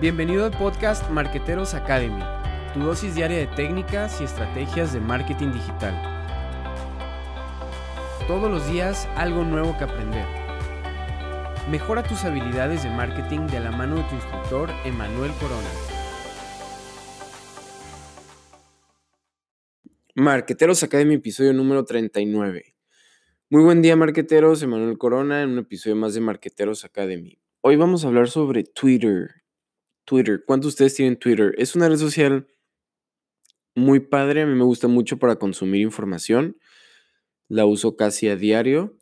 Bienvenido al podcast Marqueteros Academy, tu dosis diaria de técnicas y estrategias de marketing digital. Todos los días algo nuevo que aprender. Mejora tus habilidades de marketing de la mano de tu instructor Emanuel Corona. Marqueteros Academy, episodio número 39. Muy buen día, marqueteros. Emanuel Corona en un episodio más de Marqueteros Academy. Hoy vamos a hablar sobre Twitter. Twitter. ¿Cuántos de ustedes tienen Twitter? Es una red social muy padre. A mí me gusta mucho para consumir información. La uso casi a diario.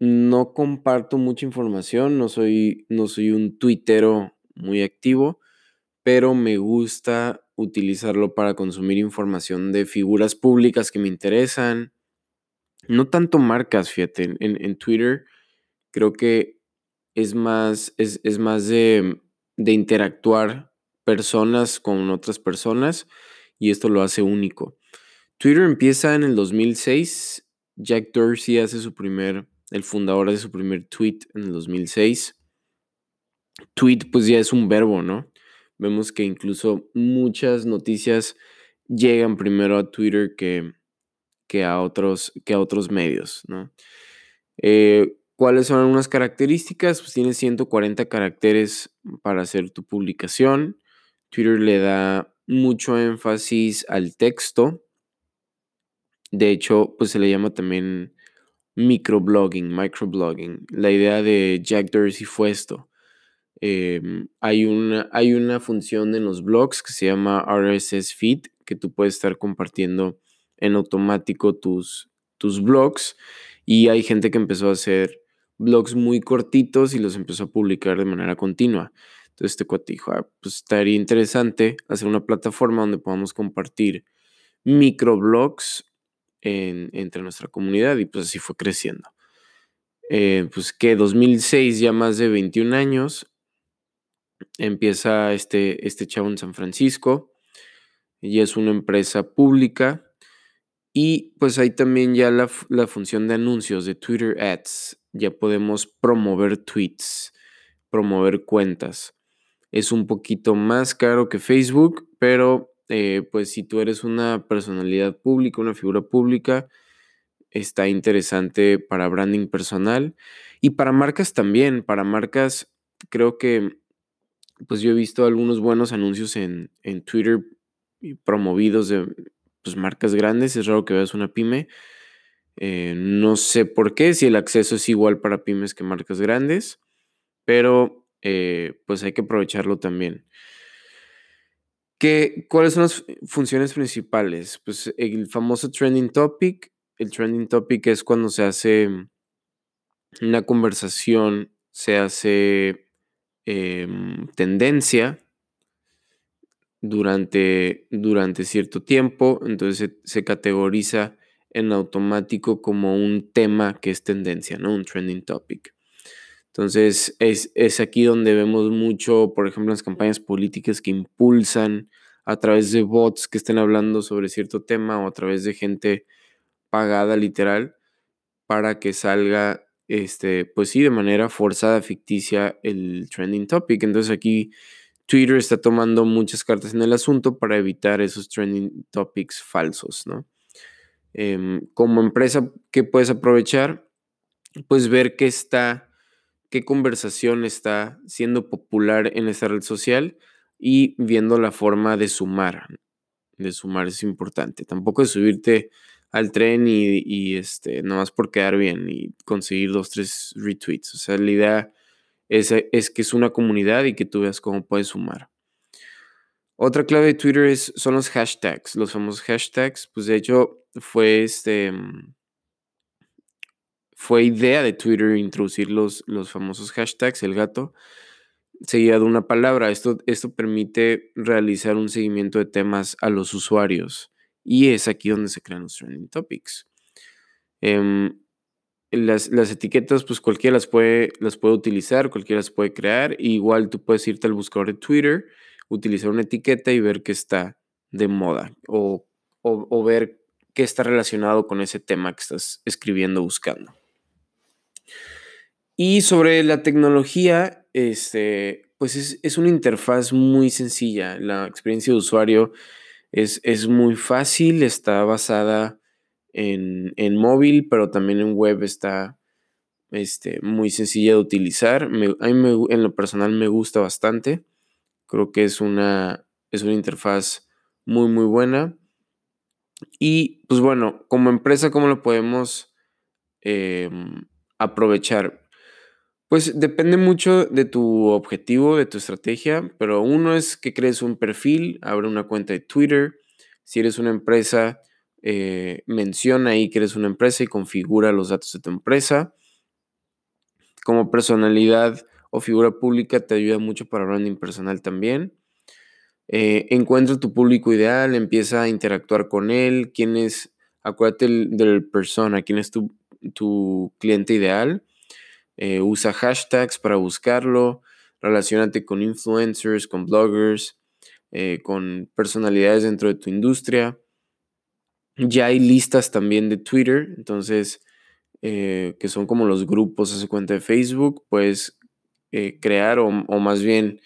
No comparto mucha información. No soy, no soy un tuitero muy activo. Pero me gusta utilizarlo para consumir información de figuras públicas que me interesan. No tanto marcas, fíjate. En, Twitter creo que es más, es, es más de de interactuar personas con otras personas y esto lo hace único. Twitter empieza en el 2006. Jack Dorsey hace su primer, el fundador hace su primer tweet en el 2006. Tweet pues ya es un verbo, ¿no? Vemos que incluso muchas noticias llegan primero a Twitter que, que, a, otros, que a otros medios, ¿no? Eh, ¿Cuáles son algunas características? Pues tienes 140 caracteres para hacer tu publicación. Twitter le da mucho énfasis al texto. De hecho, pues se le llama también microblogging, microblogging. La idea de Jack Dorsey fue esto. Em, hay, una, hay una función en los blogs que se llama RSS Feed, que tú puedes estar compartiendo en automático tus, tus blogs. Y hay gente que empezó a hacer blogs muy cortitos y los empezó a publicar de manera continua. Entonces este cuate dijo, ah, pues estaría interesante hacer una plataforma donde podamos compartir microblogs en, entre nuestra comunidad y pues así fue creciendo. Eh, pues que 2006, ya más de 21 años, empieza este, este chavo en San Francisco y es una empresa pública y pues hay también ya la, la función de anuncios de Twitter Ads ya podemos promover tweets, promover cuentas. Es un poquito más caro que Facebook, pero eh, pues si tú eres una personalidad pública, una figura pública, está interesante para branding personal y para marcas también. Para marcas, creo que pues yo he visto algunos buenos anuncios en, en Twitter promovidos de pues, marcas grandes. Es raro que veas una pyme eh, no sé por qué, si el acceso es igual para pymes que marcas grandes, pero eh, pues hay que aprovecharlo también. ¿Qué, ¿Cuáles son las funciones principales? Pues el famoso trending topic. El trending topic es cuando se hace una conversación, se hace em, tendencia durante, durante cierto tiempo, entonces se categoriza en automático como un tema que es tendencia, ¿no? Un trending topic. Entonces, es, aquí donde vemos mucho, por ejemplo, las campañas políticas que impulsan a través de bots que estén hablando sobre cierto tema o a través de gente pagada literal para que salga, este, pues sí, de manera forzada, ficticia el trending topic. Entonces aquí Twitter está tomando muchas cartas en el asunto para evitar esos trending topics falsos, ¿no? Em, como empresa, ¿qué puedes aprovechar? Pues ver qué está, qué conversación está siendo popular en esta red social y viendo la forma de sumar. De sumar es importante. Tampoco es subirte al tren y, y este, más por quedar bien y conseguir dos, tres retweets. O sea, la idea es, que es una comunidad y que tú veas cómo puedes sumar. Otra clave de Twitter es, son los hashtags, los famosos hashtags. Pues de hecho fue este mm, fue idea de Twitter introducir los, los famosos hashtags, el gato, seguida de una palabra. Esto, esto permite realizar un seguimiento de temas a los usuarios. Y es aquí donde se crean los trending topics. Em, las, etiquetas, pues cualquiera las puede, las puede utilizar, cualquiera las puede crear. igual tú puedes irte al buscador de Twitter utilizar una etiqueta y ver qué está de moda o, o, ver qué está relacionado con ese tema que estás escribiendo, buscando. Y sobre la tecnología, este, pues es, es, una interfaz muy sencilla. La experiencia de usuario es, es muy fácil, está basada en, en, móvil, pero también en web está este, muy sencilla de utilizar. a mí en lo personal me gusta bastante. Creo que es una, es una interfaz muy, muy buena. Y pues bueno, como empresa, ¿cómo lo podemos em, aprovechar? Pues depende mucho de tu objetivo, de tu estrategia, pero uno es que crees un perfil, abre una cuenta de Twitter. Si eres una empresa, eh, menciona ahí que eres una empresa y configura los datos de tu empresa. Como personalidad o figura pública te ayuda mucho para branding personal también. Eh, encuentra tu público ideal, empieza a interactuar con él, quién es, acuérdate del, persona, quién es tu, tu cliente ideal eh, usa hashtags para buscarlo, relacionate con influencers, con bloggers, con personalidades dentro de tu industria. Ya hay listas también de Twitter, entonces, eh, que son como los grupos, hace cuenta de Facebook, puedes crear o, o más bien,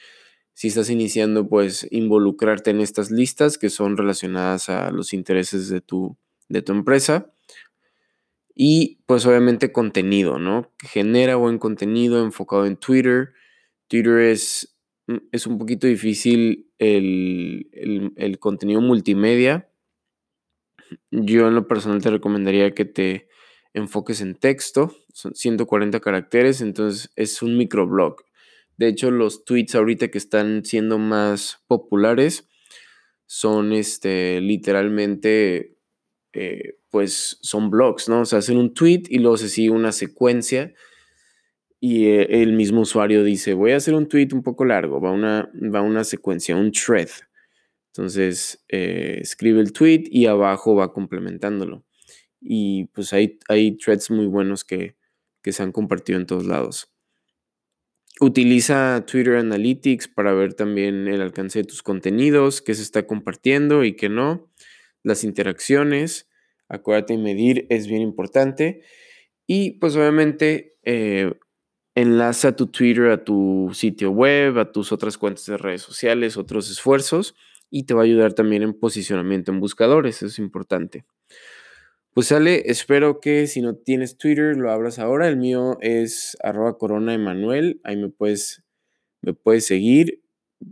si estás iniciando, pues involucrarte en estas listas que son relacionadas a los intereses de tu, de tu empresa. Y pues obviamente contenido, ¿no? Genera buen contenido enfocado en Twitter. Twitter es, mm, es un poquito difícil el, el, contenido multimedia. Yo en lo personal te recomendaría que te enfoques en texto. Son 140 caracteres, entonces es un microblog. De hecho, los tweets ahorita que están siendo más populares son este, literalmente eh, pues son blogs, ¿no? O sea, hacen un tweet y luego se sigue una secuencia y eh, el mismo usuario dice, voy a hacer un tweet un poco largo, va una, va una secuencia, un thread. Entonces, eh, escribe el tweet y abajo va complementándolo. Y pues hay, hay threads muy buenos que, que se han compartido en todos lados. Utiliza Twitter Analytics para ver también el alcance de tus contenidos, qué se está compartiendo y qué no, las interacciones Acuérdate, medir es bien importante. Y pues obviamente eh, enlaza tu Twitter a tu sitio web, a tus otras cuentas de redes sociales, otros esfuerzos y te va a ayudar también en posicionamiento en buscadores, eso es importante. Pues sale, espero que si no tienes Twitter lo abras ahora. El mío es arroba corona Emanuel. Ahí me puedes, me puedes seguir.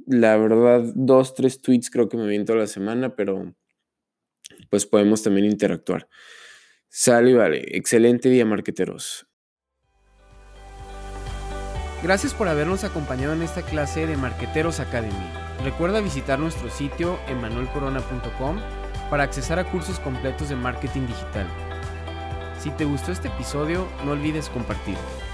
La verdad, dos, tres tweets creo que me viento a la semana, pero pues podemos también interactuar. Sale vale. Excelente día, marqueteros. Gracias por habernos acompañado en esta clase de Marqueteros Academy. Recuerda visitar nuestro sitio emanuelcorona.com para accesar a cursos completos de marketing digital. Si te gustó este episodio, no olvides compartirlo.